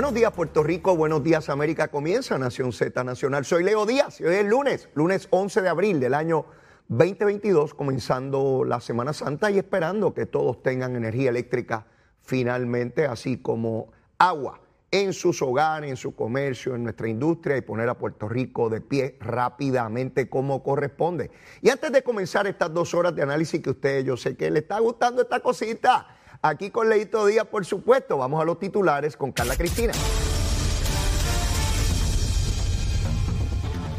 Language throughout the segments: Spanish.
Buenos días Puerto Rico, buenos días América, comienza Nación Z Nacional. Soy Leo Díaz y hoy es lunes, lunes 11 de abril del año 2022, comenzando la Semana Santa y esperando que todos tengan energía eléctrica finalmente, así como agua en sus hogares, en su comercio, en nuestra industria y poner a Puerto Rico de pie rápidamente como corresponde. Y antes de comenzar estas dos horas de análisis que usted, yo sé que le está gustando esta cosita, Aquí con Leito Díaz, por supuesto. Vamos a los titulares con Carla Cristina.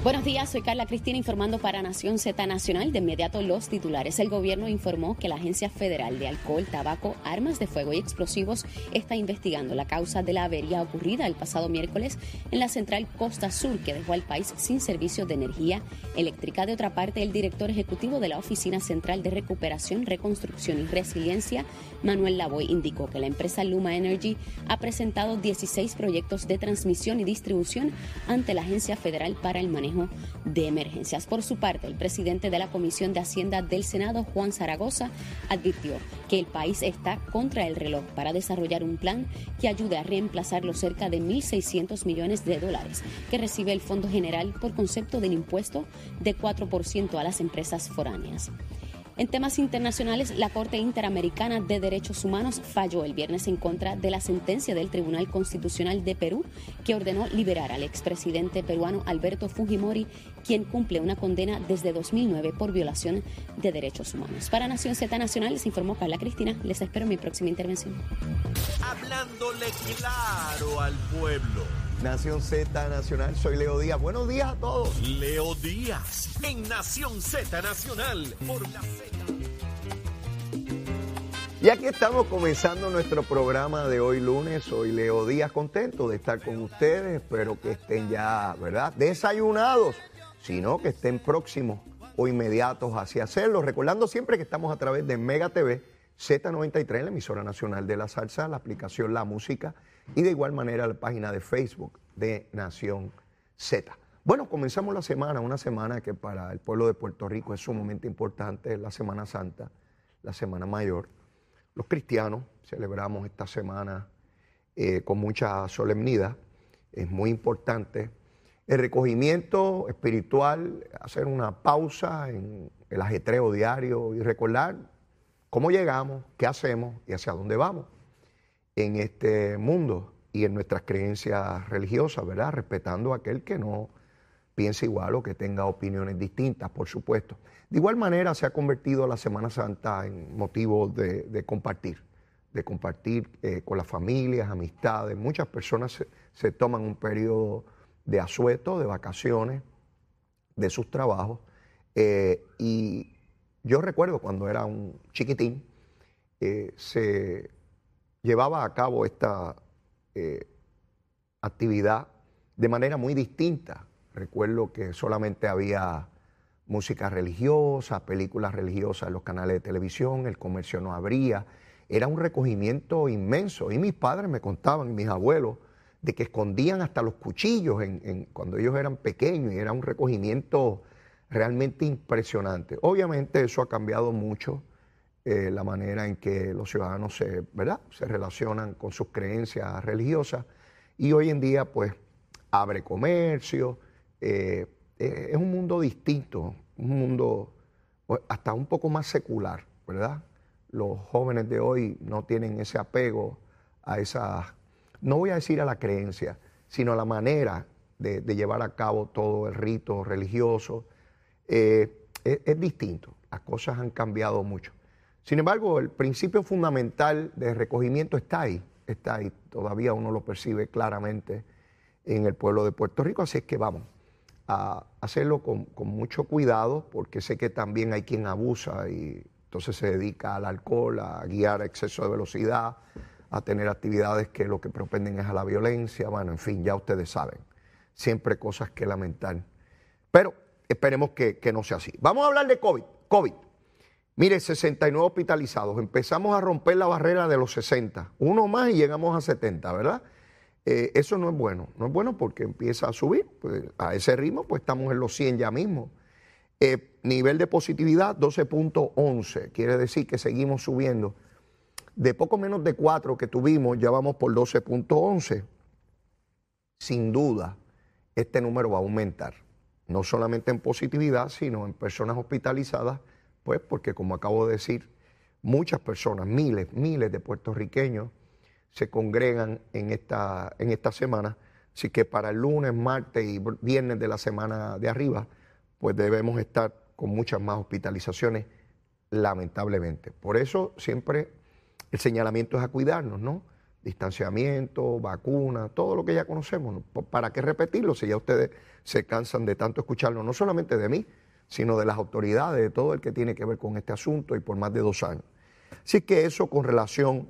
Buenos días, soy Carla Cristina informando para Nación Z Nacional. De inmediato los titulares. El gobierno informó que la Agencia Federal de Alcohol, Tabaco, Armas de Fuego y Explosivos está investigando la causa de la avería ocurrida el pasado miércoles en la central Costa Sur que dejó al país sin servicio de energía eléctrica. De otra parte, el director ejecutivo de la Oficina Central de Recuperación, Reconstrucción y Resiliencia, Manuel Lavoy, indicó que la empresa Luma Energy ha presentado 16 proyectos de transmisión y distribución ante la Agencia Federal para el Manejo de emergencias. Por su parte, el presidente de la Comisión de Hacienda del Senado, Juan Zaragoza, advirtió que el país está contra el reloj para desarrollar un plan que ayude a reemplazar los cerca de 1.600 millones de dólares que recibe el Fondo General por concepto del impuesto de 4% a las empresas foráneas. En temas internacionales, la Corte Interamericana de Derechos Humanos falló el viernes en contra de la sentencia del Tribunal Constitucional de Perú que ordenó liberar al expresidente peruano Alberto Fujimori, quien cumple una condena desde 2009 por violación de derechos humanos. Para Nación Z Nacional les informó Carla Cristina. Les espero mi próxima intervención. Hablándole claro al pueblo. Nación Z Nacional, soy Leo Díaz. Buenos días a todos. Leo Díaz, en Nación Z Nacional, por la Z. Y aquí estamos comenzando nuestro programa de hoy lunes. Soy Leo Díaz, contento de estar con ustedes. Espero que estén ya, ¿verdad? Desayunados, sino que estén próximos o inmediatos hacia hacerlo. Recordando siempre que estamos a través de Mega TV, Z93, la emisora nacional de la salsa, la aplicación La Música y de igual manera la página de Facebook de Nación Z. Bueno, comenzamos la semana, una semana que para el pueblo de Puerto Rico es sumamente importante, la Semana Santa, la Semana Mayor. Los cristianos celebramos esta semana eh, con mucha solemnidad, es muy importante. El recogimiento espiritual, hacer una pausa en el ajetreo diario y recordar cómo llegamos, qué hacemos y hacia dónde vamos en este mundo y en nuestras creencias religiosas, ¿verdad? Respetando a aquel que no piense igual o que tenga opiniones distintas, por supuesto. De igual manera se ha convertido la Semana Santa en motivo de, compartir, de compartir eh, con las familias, amistades. Muchas personas se, toman un periodo de asueto, de vacaciones, de sus trabajos. Eh, y yo recuerdo cuando era un chiquitín, eh, se llevaba a cabo esta eh, actividad de manera muy distinta. Recuerdo que solamente había música religiosa, películas religiosas en los canales de televisión, el comercio no abría. Era un recogimiento inmenso. Y mis padres me contaban, mis abuelos, de que escondían hasta los cuchillos en, cuando ellos eran pequeños y era un recogimiento realmente impresionante. Obviamente eso ha cambiado mucho eh, la manera en que los ciudadanos se, ¿verdad? se relacionan con sus creencias religiosas y hoy en día pues abre comercio, eh, eh, es un mundo distinto, un mundo hasta un poco más secular, ¿verdad? Los jóvenes de hoy no tienen ese apego a esa, no voy a decir a la creencia, sino a la manera de, llevar a cabo todo el rito religioso. Es distinto, las cosas han cambiado mucho. Sin embargo, el principio fundamental de recogimiento está ahí, está ahí, todavía uno lo percibe claramente en el pueblo de Puerto Rico, así es que vamos a hacerlo con, mucho cuidado, porque sé que también hay quien abusa y entonces se dedica al alcohol, a guiar a exceso de velocidad, a tener actividades que lo que propenden es a la violencia, bueno, en fin, ya ustedes saben, siempre cosas que lamentar. Pero esperemos que, no sea así. Vamos a hablar de COVID. COVID. Mire, 69 hospitalizados. Empezamos a romper la barrera de los 60. Uno más y llegamos a 70, ¿verdad? Eh, eso no es bueno. No es bueno porque empieza a subir. Pues, a ese ritmo, pues estamos en los 100 ya mismo. Eh, nivel de positividad 12.11. Quiere decir que seguimos subiendo. De poco menos de 4 que tuvimos, ya vamos por 12.11. sin duda, este número va a aumentar. No solamente en positividad, sino en personas hospitalizadas, pues porque como acabo de decir, muchas personas, miles, miles de puertorriqueños se congregan en esta, en esta semana. Así que para el lunes, martes y viernes de la semana de arriba, pues debemos estar con muchas más hospitalizaciones, lamentablemente. Por eso siempre el señalamiento es a cuidarnos, ¿no? Distanciamiento, vacuna, todo lo que ya conocemos. ¿Para qué repetirlo si ya ustedes se cansan de tanto escucharlo, no solamente de mí, sino de las autoridades, de todo el que tiene que ver con este asunto y por más de dos años? Así que eso con relación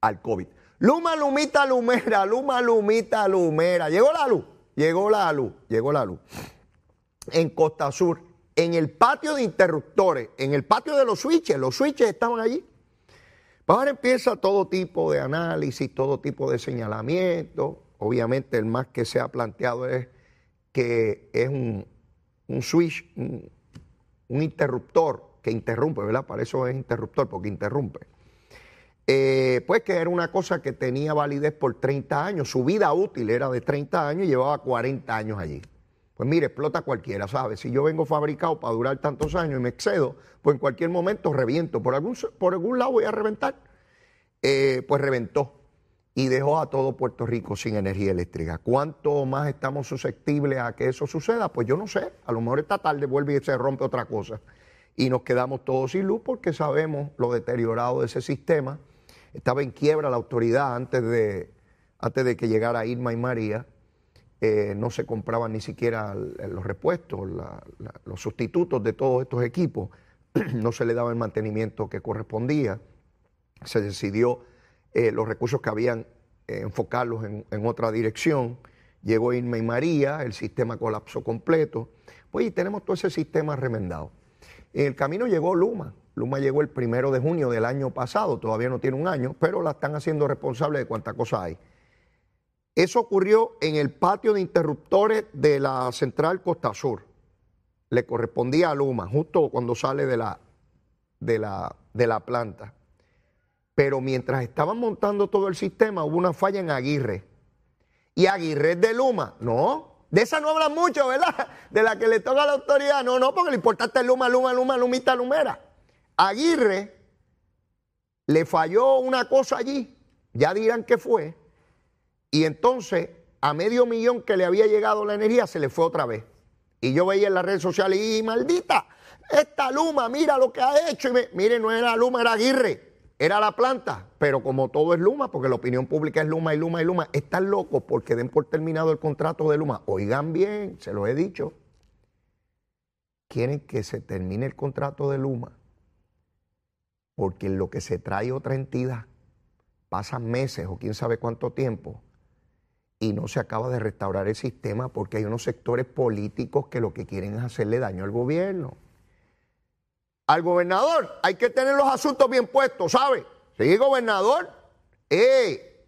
al COVID. Luma, lumita, lumera, luma, lumita, lumera. Llegó la luz, llegó la luz, llegó la luz. En Costa Sur, en el patio de interruptores, en el patio de los switches, los switches estaban allí. Pues ahora empieza todo tipo de análisis, todo tipo de señalamiento. Obviamente el más que se ha planteado es que es un, switch, un, un interruptor que interrumpe, ¿verdad? Para eso es interruptor, porque interrumpe eh, pues que era una cosa que tenía validez por 30 años, su vida útil era de 30 años y llevaba 40 años allí. Pues mire, explota cualquiera, ¿sabes? Si yo vengo fabricado para durar tantos años y me excedo, pues en cualquier momento reviento, por algún, por algún lado voy a reventar. Eh, pues reventó y dejó a todo Puerto Rico sin energía eléctrica. ¿Cuánto más estamos susceptibles a que eso suceda? Pues yo no sé, a lo mejor esta tarde vuelve y se rompe otra cosa y nos quedamos todos sin luz porque sabemos lo deteriorado de ese sistema estaba en quiebra la autoridad antes de, antes de que llegara Irma y María. Eh, no se compraban ni siquiera los repuestos, los sustitutos de todos estos equipos, no se le daba el mantenimiento que correspondía, se decidió eh, los recursos que habían eh, enfocarlos en, en, otra dirección, llegó Irma y María, el sistema colapsó completo, pues y tenemos todo ese sistema remendado. En el camino llegó Luma, Luma llegó el primero de junio del año pasado, todavía no tiene un año, pero la están haciendo responsable de cuánta cosa hay. Eso ocurrió en el patio de interruptores de la central Costa Sur. Le correspondía a Luma, justo cuando sale de la, de la, de la planta. Pero mientras estaban montando todo el sistema, hubo una falla en Aguirre. ¿Y Aguirre es de Luma? No, de esa no hablan mucho, ¿verdad? De la que le toca a la autoridad. No, no, porque lo importante es Luma, Luma, Luma, Lumita, Lumera. Aguirre le falló una cosa allí, ya dirán qué fue, y entonces a medio millón que le había llegado la energía se le fue otra vez. Y yo veía en las redes sociales, y maldita, esta Luma, mira lo que ha hecho. Y me, mire, no era Luma, era Aguirre, era la planta. Pero como todo es Luma, porque la opinión pública es Luma y Luma y Luma, están locos porque den por terminado el contrato de Luma. Oigan bien, se lo he dicho. Quieren que se termine el contrato de Luma porque en lo que se trae otra entidad pasan meses o quién sabe cuánto tiempo y no se acaba de restaurar el sistema porque hay unos sectores políticos que lo que quieren es hacerle daño al gobierno. Al gobernador hay que tener los asuntos bien puestos, ¿sabe? Sí, gobernador, eh,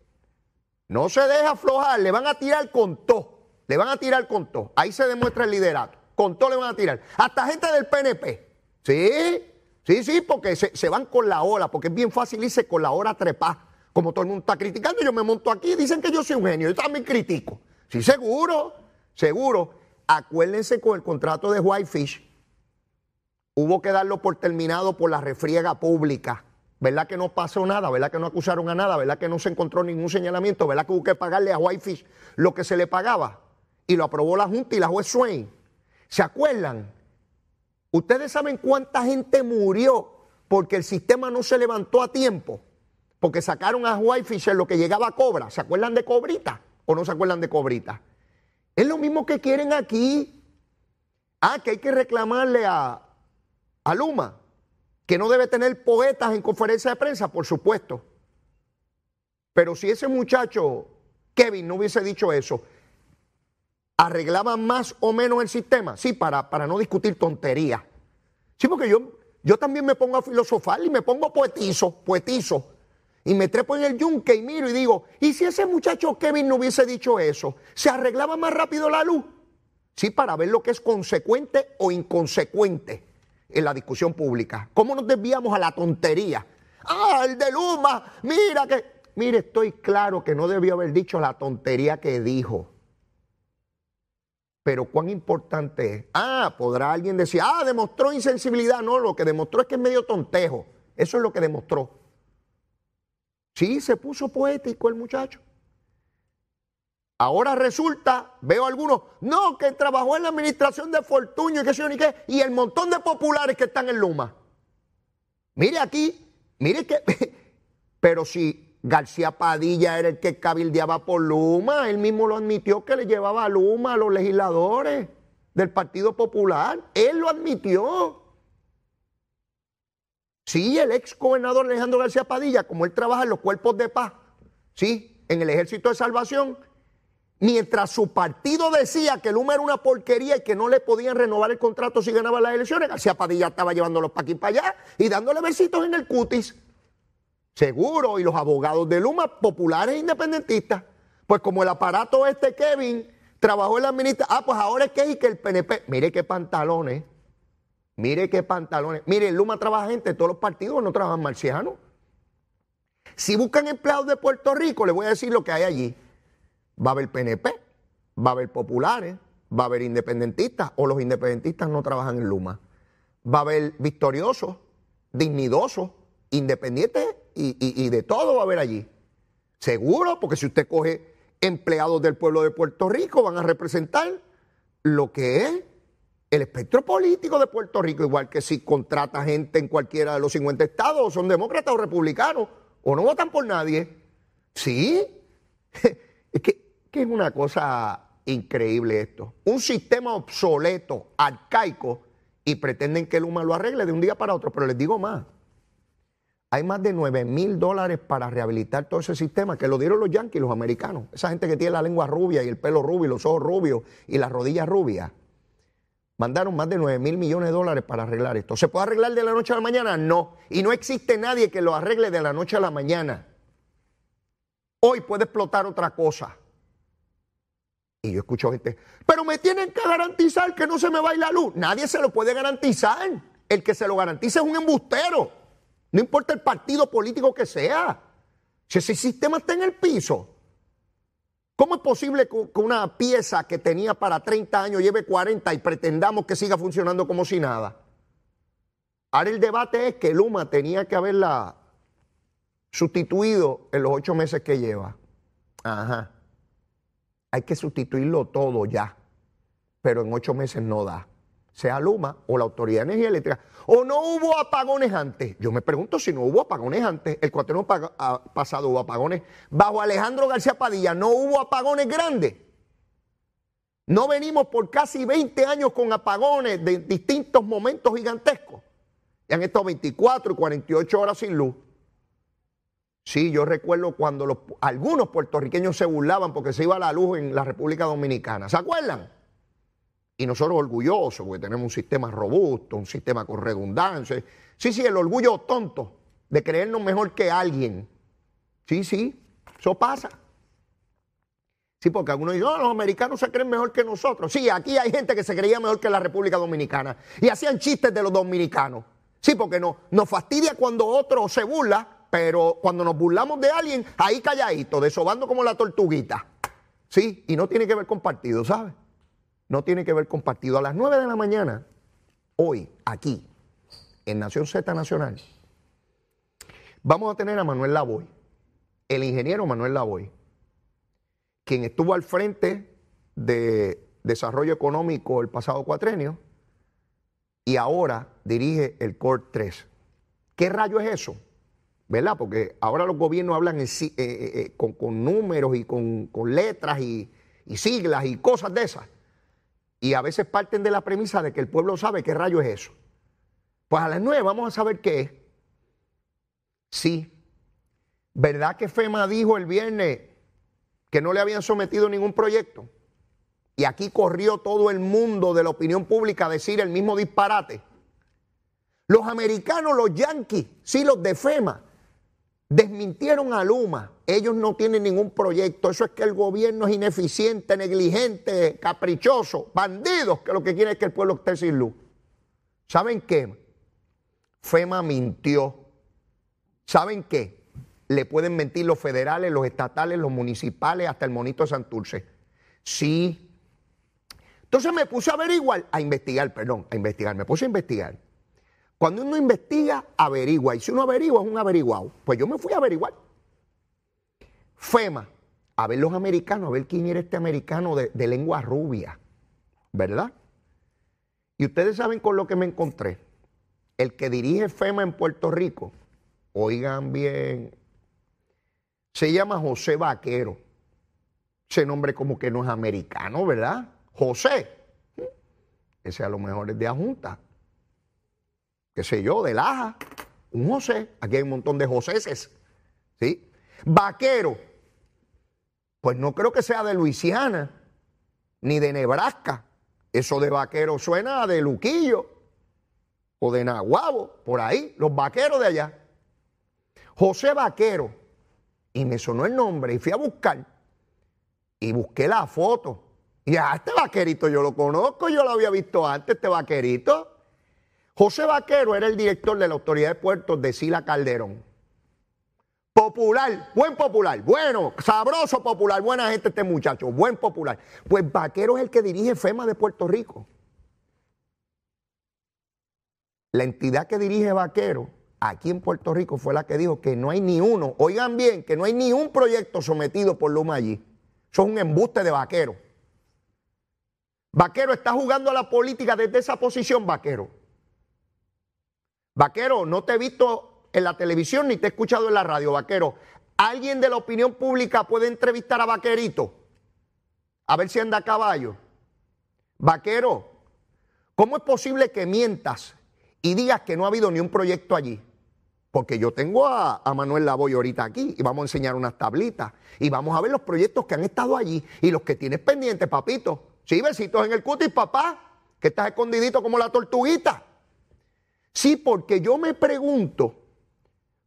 no se deja aflojar, le van a tirar con todo, le van a tirar con todo. Ahí se demuestra el liderato, con todo le van a tirar. Hasta gente del PNP, ¿sí? Sí, sí, porque se, van con la hora, porque es bien fácil irse con la hora trepar. Como todo el mundo está criticando, yo me monto aquí y dicen que yo soy un genio. Yo también critico. Sí, seguro, seguro. Acuérdense con el contrato de Whitefish. Hubo que darlo por terminado por la refriega pública. ¿Verdad que no pasó nada? ¿Verdad que no acusaron a nada? ¿Verdad que no se encontró ningún señalamiento? ¿Verdad que hubo que pagarle a Whitefish lo que se le pagaba? Y lo aprobó la Junta y la juez Swain. ¿Se acuerdan? ¿Ustedes saben cuánta gente murió porque el sistema no se levantó a tiempo? Porque sacaron a Whitefisher lo que llegaba a Cobra. ¿Se acuerdan de Cobrita o no se acuerdan de Cobrita? Es lo mismo que quieren aquí. Ah, que hay que reclamarle a, a Luma, que no debe tener poetas en conferencia de prensa, por supuesto. Pero si ese muchacho, Kevin, no hubiese dicho eso, arreglaban más o menos el sistema, sí, para, para no discutir tonterías. Sí, porque yo, yo también me pongo a filosofar y me pongo poetizo, poetizo. Y me trepo en el yunque y miro y digo, ¿y si ese muchacho Kevin no hubiese dicho eso? ¿Se arreglaba más rápido la luz? Sí, para ver lo que es consecuente o inconsecuente en la discusión pública. ¿Cómo nos desviamos a la tontería? Ah, el de Luma, mira que mire, estoy claro que no debió haber dicho la tontería que dijo. Pero cuán importante es. Ah, podrá alguien decir, ah, demostró insensibilidad. No, lo que demostró es que es medio tontejo. Eso es lo que demostró. Sí, se puso poético el muchacho. Ahora resulta, veo algunos, no, que trabajó en la administración de Fortuño y qué sé yo ni qué, y el montón de populares que están en Luma. Mire aquí, mire que, pero si García Padilla era el que cabildeaba por Luma, él mismo lo admitió que le llevaba a Luma a los legisladores del Partido Popular, él lo admitió. Sí, el ex gobernador Alejandro García Padilla, como él trabaja en los cuerpos de paz, sí, en el Ejército de Salvación, Mientras su partido decía que Luma era una porquería y que no le podían renovar el contrato si ganaba las elecciones, García Padilla estaba llevándolos para aquí para allá y dándole besitos en el cutis. Seguro, y los abogados de Luma, populares e independentistas. Pues como el aparato este Kevin trabajó en la administración, ah, pues ahora es que y que el PNP, mire qué pantalones, mire qué pantalones. Mire, Luma trabaja gente todos los partidos, no trabajan marcianos. Si buscan empleados de Puerto Rico, les voy a decir lo que hay allí va a haber PNP, va a haber populares, va a haber independentistas, o los independentistas no trabajan en Luma. Va a haber victoriosos, dignidosos, independientes y, de todo va a haber allí. Seguro, porque si usted coge empleados del pueblo de Puerto Rico, van a representar lo que es el espectro político de Puerto Rico, igual que si contrata gente en cualquiera de los 50 estados, son demócratas o republicanos, o no votan por nadie. Sí, es que es una cosa increíble esto. Un sistema obsoleto, arcaico, y pretenden que Luma lo arregle de un día para otro. Pero les digo más. Hay más de 9 mil dólares para rehabilitar todo ese sistema, que lo dieron los yanquis, los americanos. Esa gente que tiene la lengua rubia y el pelo rubio y los ojos rubios y las rodillas rubias. Mandaron más de 9 mil millones de dólares para arreglar esto. ¿Se puede arreglar de la noche a la mañana? No. Y no existe nadie que lo arregle de la noche a la mañana. Hoy puede explotar otra cosa. Y yo escucho gente, pero me tienen que garantizar que no se me va la luz. Nadie se lo puede garantizar. El que se lo garantiza es un embustero. No importa el partido político que sea. Si ese sistema está en el piso, ¿cómo es posible que una pieza que tenía para 30 años lleve 40 y pretendamos que siga funcionando como si nada? Ahora el debate es que Luma tenía que haberla sustituido en los ocho meses que lleva. Ajá hay que sustituirlo todo ya, pero en ocho meses no da. Sea Luma o la Autoridad de Energía Eléctrica. O no hubo apagones antes. Yo me pregunto si no hubo apagones antes. El cuatreno pasado hubo apagones. Bajo Alejandro García Padilla no hubo apagones grandes. No venimos por casi 20 años con apagones de distintos momentos gigantescos. Y han estado 24 y 48 horas sin luz. Sí, yo recuerdo cuando algunos puertorriqueños se burlaban porque se iba la luz en la República Dominicana. ¿Se acuerdan? Y nosotros orgullosos, porque tenemos un sistema robusto, un sistema con redundancia. Sí, sí, el orgullo tonto de creernos mejor que alguien. Sí, sí, eso pasa. Sí, porque algunos dicen, no, los americanos se creen mejor que nosotros. Sí, aquí hay gente que se creía mejor que la República Dominicana. Y hacían chistes de los dominicanos. Sí, porque no, nos fastidia cuando otro se burla pero cuando nos burlamos de alguien, ahí calladito, desobando como la tortuguita. Sí, y no tiene que ver con partido, ¿sabes? No tiene que ver con partido. A las 9 de la mañana, hoy, aquí, en Nación Z Nacional, vamos a tener a Manuel Lavoy, el ingeniero Manuel Lavoy, quien estuvo al frente de desarrollo económico el pasado cuatrenio y ahora dirige el CORE 3. ¿Qué rayo es eso? ¿verdad? Porque ahora los gobiernos hablan eh, eh, eh, con, números y con, letras y, siglas y cosas de esas. Y a veces parten de la premisa de que el pueblo sabe qué rayo es eso. Pues a las nueve vamos a saber qué es. Sí. ¿Verdad que FEMA dijo el viernes que no le habían sometido ningún proyecto? Y aquí corrió todo el mundo de la opinión pública a decir el mismo disparate. Los americanos, los yanquis, sí, los de FEMA, Desmintieron a Luma. Ellos no tienen ningún proyecto. Eso es que el gobierno es ineficiente, negligente, caprichoso, bandidos, que lo que quieren es que el pueblo esté sin luz. ¿Saben qué? FEMA mintió. ¿Saben qué? le pueden mentir los federales, los estatales, los municipales, hasta el monito de Santurce. Sí. Entonces me puse a averiguar, a investigar, perdón, a investigar, me puse a investigar. Cuando uno investiga, averigua. Y si uno averigua, es un averiguado. Pues yo me fui a averiguar. FEMA, a ver los americanos, a ver quién era este americano de, de lengua rubia, ¿verdad? Y ustedes saben con lo que me encontré. El que dirige FEMA en Puerto Rico, oigan bien, se llama José Vaquero. Ese nombre como que no es americano, ¿verdad? José. Ese a lo mejor es de Ajunta. Qué sé yo, de Laja. Un José. Aquí hay un montón de Joséses. ¿Sí? Vaquero. Pues no creo que sea de Luisiana, ni de Nebraska. Eso de vaquero suena de Luquillo o de Nahuabo, por ahí, los vaqueros de allá. José Vaquero. Y me sonó el nombre y fui a buscar. Y busqué la foto. Y a este vaquerito yo lo conozco, yo lo había visto antes, este vaquerito. José Vaquero era el director de la Autoridad de Puertos de Sila Calderón. Popular, buen popular, bueno, sabroso popular, buena gente este muchacho, buen popular. Pues Vaquero es el que dirige FEMA de Puerto Rico. La entidad que dirige Vaquero aquí en Puerto Rico fue la que dijo que no hay ni uno, oigan bien, que no hay ni un proyecto sometido por Luma allí. Eso es un embuste de Vaquero. Vaquero está jugando a la política desde esa posición, Vaquero. Vaquero, no te he visto en la televisión ni te he escuchado en la radio, vaquero. ¿Alguien de la opinión pública puede entrevistar a Vaquerito? A ver si anda a caballo. Vaquero, ¿cómo es posible que mientas y digas que no ha habido ni un proyecto allí? Porque yo tengo a, a, Manuel Lavoy ahorita aquí y vamos a enseñar unas tablitas y vamos a ver los proyectos que han estado allí y los que tienes pendientes, papito. Sí, besitos en el cutis, papá, que estás escondidito como la tortuguita. Sí, porque yo me pregunto,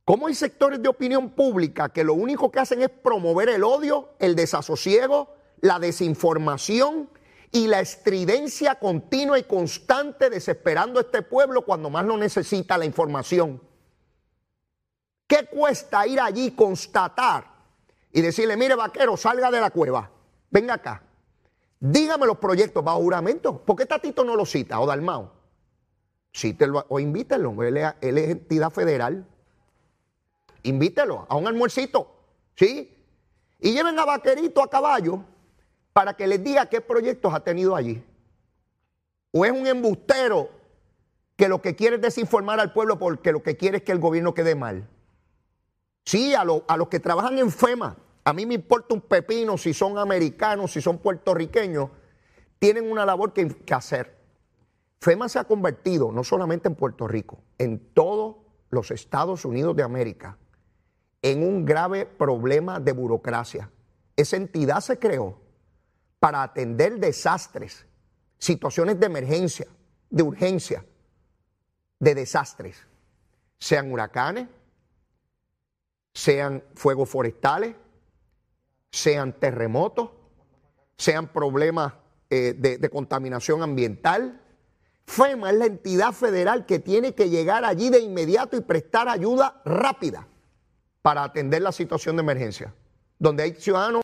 ¿Cómo hay sectores de opinión pública que lo único que hacen es promover el odio, el desasosiego, la desinformación y la estridencia continua y constante desesperando a este pueblo cuando más lo necesita la información? ¿Qué cuesta ir allí, constatar y decirle, mire vaquero, salga de la cueva, venga acá, dígame los proyectos bajo juramento? ¿Por qué Tatito no lo cita o Dalmao? O invítenlo, él es, él es entidad federal invítelo a un almuercito, ¿sí? Y lleven a Vaquerito a caballo para que les diga qué proyectos ha tenido allí. O es un embustero que lo que quiere es desinformar al pueblo porque lo que quiere es que el gobierno quede mal. Sí, a, a los que trabajan en FEMA, a mí me importa un pepino si son americanos, si son puertorriqueños, tienen una labor que, que hacer. FEMA se ha convertido, no solamente en Puerto Rico, en todos los Estados Unidos de América, en un grave problema de burocracia. Esa entidad se creó para atender desastres, situaciones de emergencia, de urgencia, de desastres, sean huracanes, sean fuegos forestales, sean terremotos, sean problemas eh, de, de contaminación ambiental. FEMA es la entidad federal que tiene que llegar allí de inmediato y prestar ayuda rápida para atender la situación de emergencia, donde hay ciudadanos